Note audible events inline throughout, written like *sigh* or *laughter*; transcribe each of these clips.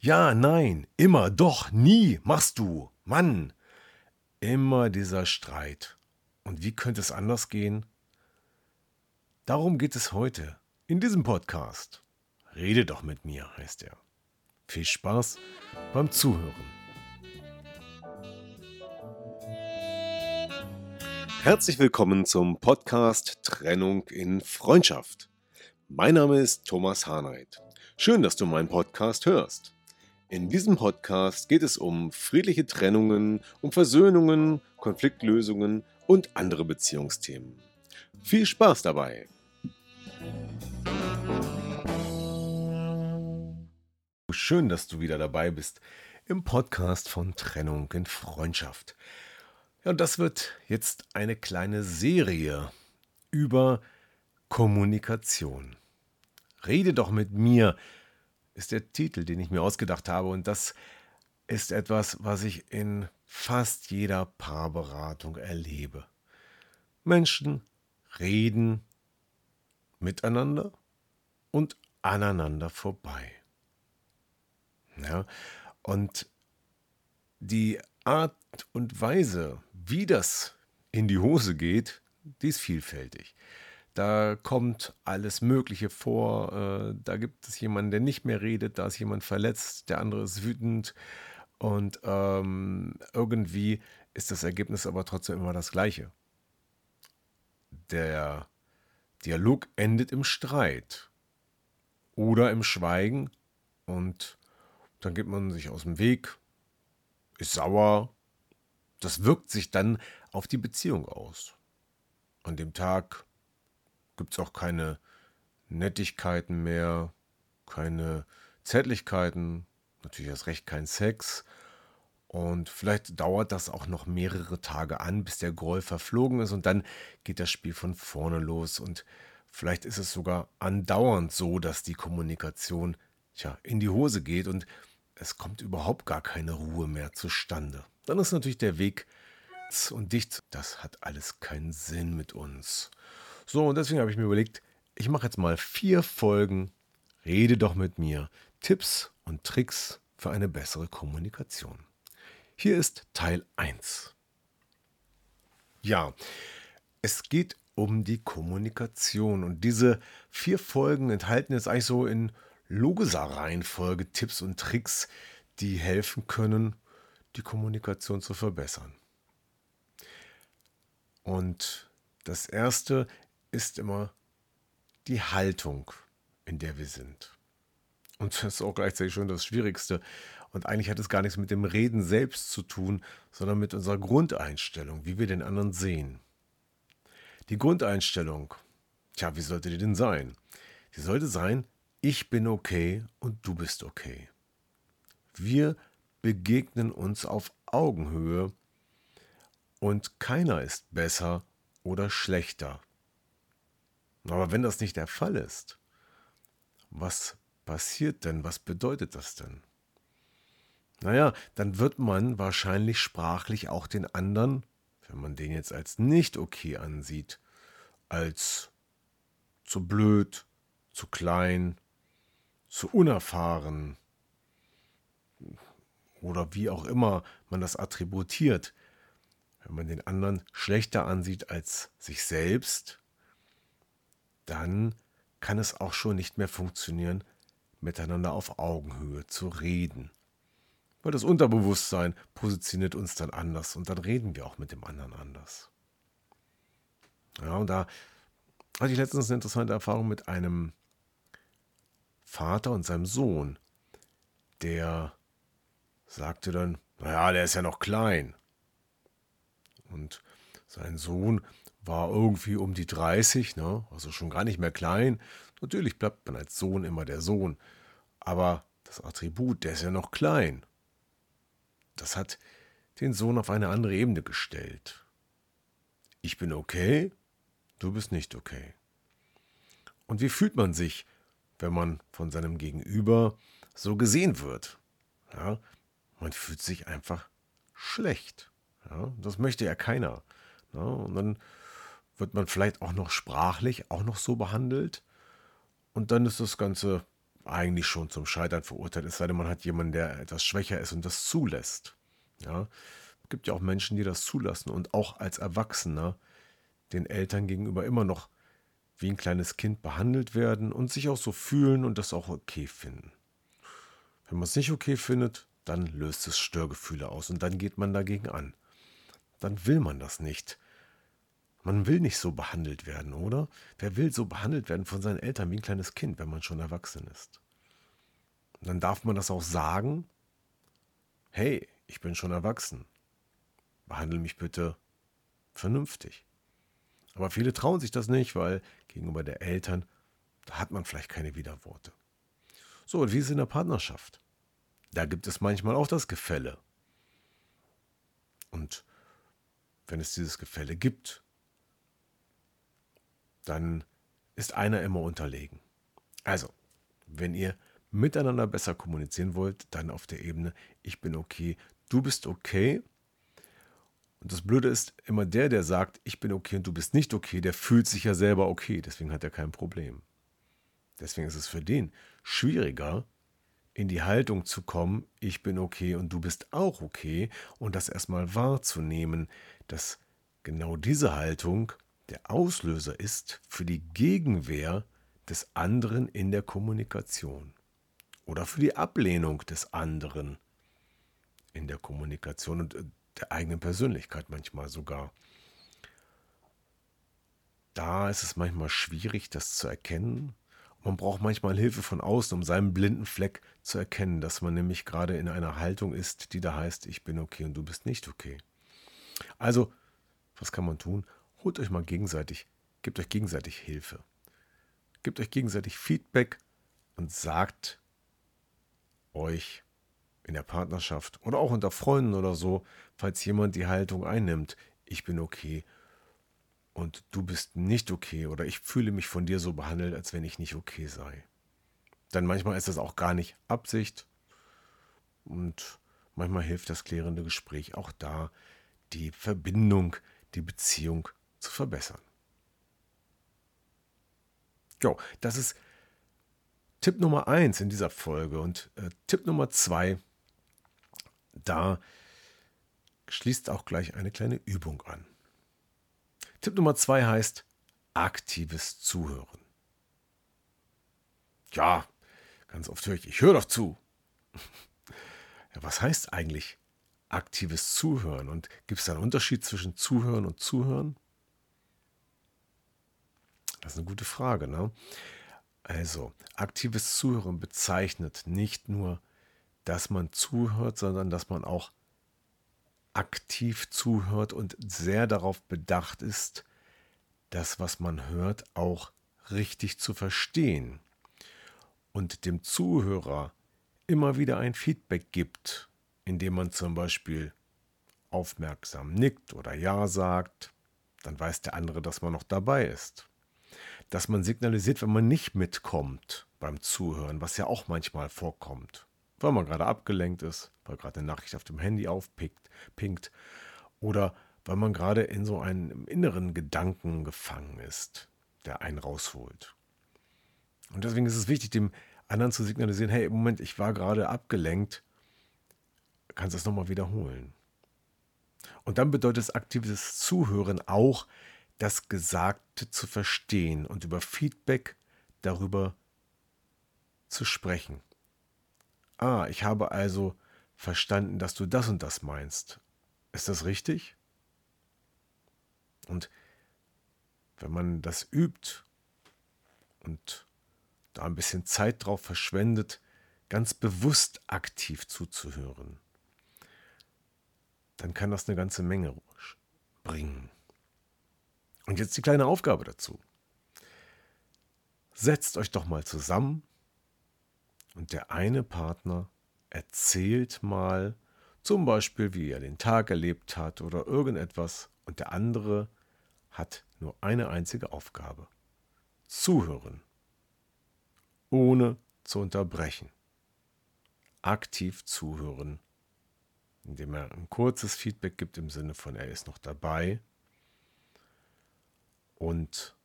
Ja, nein, immer, doch, nie machst du. Mann, immer dieser Streit. Und wie könnte es anders gehen? Darum geht es heute in diesem Podcast. Rede doch mit mir, heißt er. Viel Spaß beim Zuhören. Herzlich willkommen zum Podcast Trennung in Freundschaft. Mein Name ist Thomas Harnight. Schön, dass du meinen Podcast hörst. In diesem Podcast geht es um friedliche Trennungen, um Versöhnungen, Konfliktlösungen und andere Beziehungsthemen. Viel Spaß dabei! Schön, dass du wieder dabei bist im Podcast von Trennung in Freundschaft. Ja, und das wird jetzt eine kleine Serie über Kommunikation. Rede doch mit mir ist der Titel, den ich mir ausgedacht habe. Und das ist etwas, was ich in fast jeder Paarberatung erlebe. Menschen reden miteinander und aneinander vorbei. Ja, und die Art und Weise, wie das in die Hose geht, die ist vielfältig. Da kommt alles Mögliche vor. Äh, da gibt es jemanden, der nicht mehr redet, da ist jemand verletzt, der andere ist wütend. Und ähm, irgendwie ist das Ergebnis aber trotzdem immer das gleiche. Der Dialog endet im Streit oder im Schweigen und dann geht man sich aus dem Weg, ist sauer. Das wirkt sich dann auf die Beziehung aus. An dem Tag gibt es auch keine Nettigkeiten mehr, keine Zärtlichkeiten, natürlich erst recht kein Sex. Und vielleicht dauert das auch noch mehrere Tage an, bis der Groll verflogen ist und dann geht das Spiel von vorne los und vielleicht ist es sogar andauernd so, dass die Kommunikation tja, in die Hose geht und es kommt überhaupt gar keine Ruhe mehr zustande. Dann ist natürlich der Weg und dicht. Das hat alles keinen Sinn mit uns. So, und deswegen habe ich mir überlegt, ich mache jetzt mal vier Folgen. Rede doch mit mir. Tipps und Tricks für eine bessere Kommunikation. Hier ist Teil 1. Ja, es geht um die Kommunikation und diese vier Folgen enthalten jetzt eigentlich so in logischer Reihenfolge Tipps und Tricks, die helfen können, die Kommunikation zu verbessern. Und das erste ist immer die Haltung, in der wir sind. Und das ist auch gleichzeitig schon das Schwierigste. Und eigentlich hat es gar nichts mit dem Reden selbst zu tun, sondern mit unserer Grundeinstellung, wie wir den anderen sehen. Die Grundeinstellung, tja, wie sollte die denn sein? Die sollte sein, ich bin okay und du bist okay. Wir begegnen uns auf Augenhöhe und keiner ist besser oder schlechter aber wenn das nicht der Fall ist, was passiert denn? Was bedeutet das denn? Naja, dann wird man wahrscheinlich sprachlich auch den anderen, wenn man den jetzt als nicht okay ansieht, als zu blöd, zu klein, zu unerfahren oder wie auch immer man das attributiert, wenn man den anderen schlechter ansieht als sich selbst, dann kann es auch schon nicht mehr funktionieren, miteinander auf Augenhöhe zu reden. Weil das Unterbewusstsein positioniert uns dann anders und dann reden wir auch mit dem anderen anders. Ja, und da hatte ich letztens eine interessante Erfahrung mit einem Vater und seinem Sohn, der sagte dann, naja, der ist ja noch klein. Und sein Sohn war irgendwie um die 30, ne? also schon gar nicht mehr klein. Natürlich bleibt man als Sohn immer der Sohn. Aber das Attribut, der ist ja noch klein. Das hat den Sohn auf eine andere Ebene gestellt. Ich bin okay, du bist nicht okay. Und wie fühlt man sich, wenn man von seinem Gegenüber so gesehen wird? Ja, man fühlt sich einfach schlecht. Ja, das möchte ja keiner. Ja, und dann wird man vielleicht auch noch sprachlich auch noch so behandelt. Und dann ist das Ganze eigentlich schon zum Scheitern verurteilt, es sei denn, man hat jemanden, der etwas schwächer ist und das zulässt. Ja, es gibt ja auch Menschen, die das zulassen und auch als Erwachsener den Eltern gegenüber immer noch wie ein kleines Kind behandelt werden und sich auch so fühlen und das auch okay finden. Wenn man es nicht okay findet, dann löst es Störgefühle aus und dann geht man dagegen an. Dann will man das nicht. Man will nicht so behandelt werden, oder? Wer will so behandelt werden von seinen Eltern wie ein kleines Kind, wenn man schon erwachsen ist? Und dann darf man das auch sagen. Hey, ich bin schon erwachsen. Behandle mich bitte vernünftig. Aber viele trauen sich das nicht, weil gegenüber der Eltern, da hat man vielleicht keine Widerworte. So, und wie ist es in der Partnerschaft? Da gibt es manchmal auch das Gefälle. Und wenn es dieses Gefälle gibt, dann ist einer immer unterlegen. Also, wenn ihr miteinander besser kommunizieren wollt, dann auf der Ebene, ich bin okay, du bist okay. Und das Blöde ist, immer der, der sagt, ich bin okay und du bist nicht okay, der fühlt sich ja selber okay, deswegen hat er kein Problem. Deswegen ist es für den schwieriger, in die Haltung zu kommen, ich bin okay und du bist auch okay und das erstmal wahrzunehmen, dass genau diese Haltung der Auslöser ist für die Gegenwehr des anderen in der Kommunikation oder für die Ablehnung des anderen in der Kommunikation und äh, der eigenen Persönlichkeit manchmal sogar. Da ist es manchmal schwierig, das zu erkennen man braucht manchmal Hilfe von außen, um seinen blinden Fleck zu erkennen, dass man nämlich gerade in einer Haltung ist, die da heißt, ich bin okay und du bist nicht okay. Also, was kann man tun? Holt euch mal gegenseitig, gebt euch gegenseitig Hilfe. Gebt euch gegenseitig Feedback und sagt euch in der Partnerschaft oder auch unter Freunden oder so, falls jemand die Haltung einnimmt, ich bin okay und du bist nicht okay oder ich fühle mich von dir so behandelt, als wenn ich nicht okay sei. Denn manchmal ist das auch gar nicht Absicht und manchmal hilft das klärende Gespräch auch da, die Verbindung, die Beziehung zu verbessern. Jo, das ist Tipp Nummer eins in dieser Folge und äh, Tipp Nummer zwei, da schließt auch gleich eine kleine Übung an. Tipp Nummer zwei heißt aktives Zuhören. Ja, ganz oft höre ich, ich höre doch zu. *laughs* Ja, was heißt eigentlich aktives Zuhören? Und gibt es da einen Unterschied zwischen Zuhören und Zuhören? Das ist eine gute Frage. Ne? Also, aktives Zuhören bezeichnet nicht nur, dass man zuhört, sondern dass man auch aktiv zuhört und sehr darauf bedacht ist, das, was man hört, auch richtig zu verstehen und dem Zuhörer immer wieder ein Feedback gibt, indem man zum Beispiel aufmerksam nickt oder Ja sagt, dann weiß der andere, dass man noch dabei ist. Dass man signalisiert, wenn man nicht mitkommt beim Zuhören, was ja auch manchmal vorkommt weil man gerade abgelenkt ist, weil gerade eine Nachricht auf dem Handy aufpinkt oder weil man gerade in so einem inneren Gedanken gefangen ist, der einen rausholt. Und deswegen ist es wichtig, dem anderen zu signalisieren, hey, Moment, ich war gerade abgelenkt, kannst du es nochmal wiederholen. Und dann bedeutet es aktives Zuhören auch, das Gesagte zu verstehen und über Feedback darüber zu sprechen. Ah, ich habe also verstanden, dass du das und das meinst. Ist das richtig? Und wenn man das übt und da ein bisschen Zeit drauf verschwendet, ganz bewusst aktiv zuzuhören, dann kann das eine ganze Menge bringen. Und jetzt die kleine Aufgabe dazu. Setzt euch doch mal zusammen und der eine Partner erzählt mal zum Beispiel, wie er den Tag erlebt hat oder irgendetwas. Und der andere hat nur eine einzige Aufgabe. Zuhören. Ohne zu unterbrechen. Aktiv zuhören, indem er ein kurzes Feedback gibt im Sinne von, er ist noch dabei. Und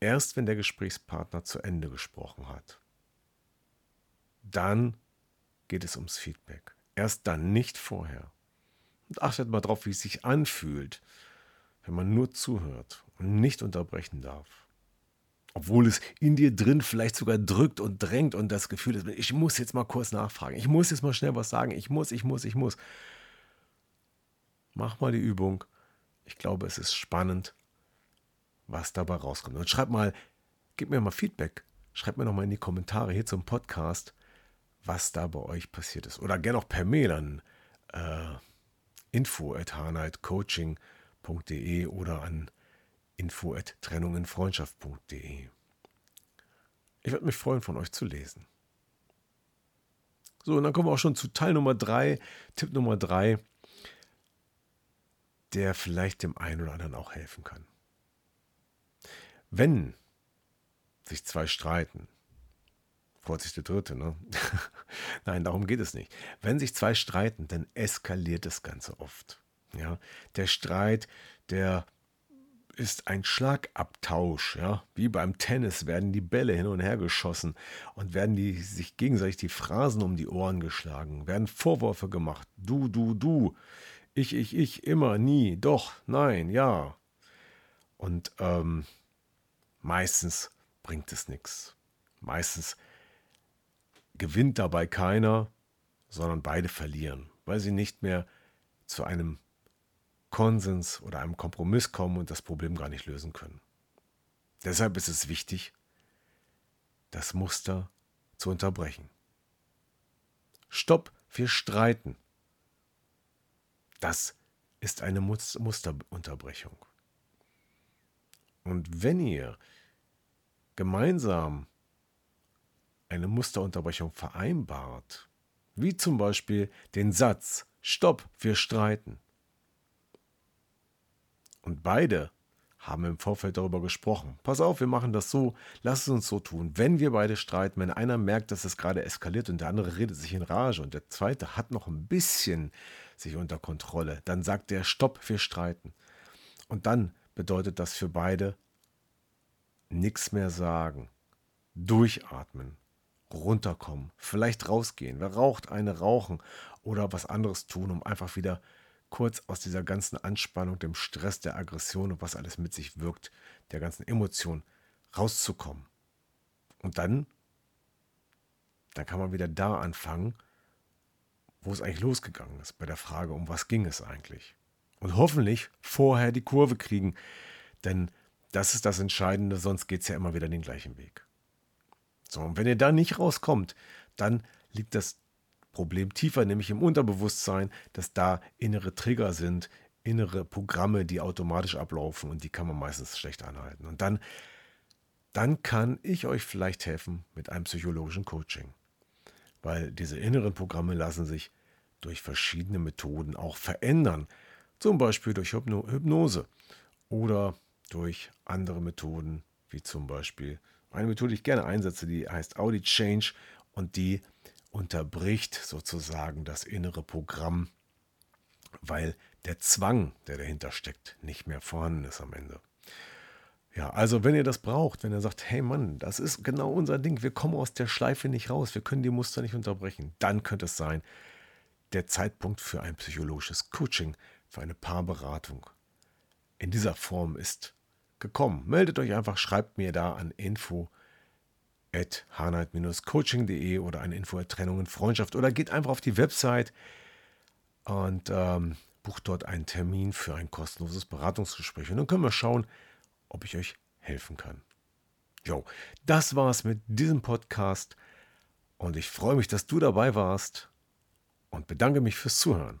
erst wenn der Gesprächspartner zu Ende gesprochen hat, dann geht es ums Feedback. Erst dann, nicht vorher. Und achtet mal drauf, wie es sich anfühlt, wenn man nur zuhört und nicht unterbrechen darf. Obwohl es in dir drin vielleicht sogar drückt und drängt und das Gefühl ist, ich muss jetzt mal kurz nachfragen, ich muss jetzt mal schnell was sagen, ich muss, ich muss, ich muss. Mach mal die Übung. Ich glaube, es ist spannend, was dabei rauskommt. Und schreib mal, gib mir mal Feedback. Schreib mir noch mal in die Kommentare hier zum Podcast, was da bei euch passiert ist. Oder gerne auch per Mail an äh, info at harnightcoaching.de oder an info at trennunginfreundschaft.de. Ich würde mich freuen, von euch zu lesen. So, und dann kommen wir auch schon zu Teil Nummer 3, Tipp Nummer 3, der vielleicht dem einen oder anderen auch helfen kann. Wenn sich zwei streiten, Vorsicht der Dritte, ne? *laughs* Nein, darum geht es nicht. Wenn sich zwei streiten, dann eskaliert das Ganze oft. Ja, der Streit, der ist ein Schlagabtausch, ja, wie beim Tennis werden die Bälle hin und her geschossen und werden die sich gegenseitig die Phrasen um die Ohren geschlagen, werden Vorwürfe gemacht, du, du, du, ich, ich, ich, immer, nie, doch, nein, ja. Und ähm, meistens bringt es nichts. Meistens gewinnt dabei keiner, sondern beide verlieren, weil sie nicht mehr zu einem Konsens oder einem Kompromiss kommen und das Problem gar nicht lösen können. Deshalb ist es wichtig, das Muster zu unterbrechen. Stopp, wir streiten. Das ist eine Musterunterbrechung. Und wenn ihr gemeinsam eine Musterunterbrechung vereinbart, wie zum Beispiel den Satz Stopp, wir streiten. Und beide haben im Vorfeld darüber gesprochen. Pass auf, wir machen das so, lass es uns so tun. Wenn wir beide streiten, wenn einer merkt, dass es gerade eskaliert und der andere redet sich in Rage und der zweite hat noch ein bisschen sich unter Kontrolle, dann sagt der Stopp, wir streiten. Und dann bedeutet das für beide nichts mehr sagen, durchatmen, runterkommen, vielleicht rausgehen. Wer raucht, eine rauchen oder was anderes tun, um einfach wieder kurz aus dieser ganzen Anspannung, dem Stress, der Aggression und was alles mit sich wirkt, der ganzen Emotion rauszukommen. Und dann, dann kann man wieder da anfangen, wo es eigentlich losgegangen ist, bei der Frage, um was ging es eigentlich. Und hoffentlich vorher die Kurve kriegen, denn das ist das Entscheidende, sonst geht es ja immer wieder den gleichen Weg. So, und wenn ihr da nicht rauskommt, dann liegt das Problem tiefer, nämlich im Unterbewusstsein, dass da innere Trigger sind, innere Programme, die automatisch ablaufen und die kann man meistens schlecht anhalten. Und dann, dann kann ich euch vielleicht helfen mit einem psychologischen Coaching. Weil diese inneren Programme lassen sich durch verschiedene Methoden auch verändern. Zum Beispiel durch Hypnose oder durch andere Methoden, wie zum Beispiel eine Methode, die ich gerne einsetze, die heißt Audit Change und die unterbricht sozusagen das innere Programm, weil der Zwang, der dahinter steckt, nicht mehr vorhanden ist am Ende. Ja, also wenn ihr das braucht, wenn ihr sagt, hey Mann, das ist genau unser Ding, wir kommen aus der Schleife nicht raus, wir können die Muster nicht unterbrechen, dann könnte es sein, der Zeitpunkt für ein psychologisches Coaching, für eine Paarberatung in dieser Form ist gekommen. Meldet euch einfach, schreibt mir da an info at coachingde oder an info at Trennung und Freundschaft oder geht einfach auf die Website und ähm, bucht dort einen Termin für ein kostenloses Beratungsgespräch. Und dann können wir schauen, ob ich euch helfen kann. Jo, das war's mit diesem Podcast und ich freue mich, dass du dabei warst und bedanke mich fürs Zuhören.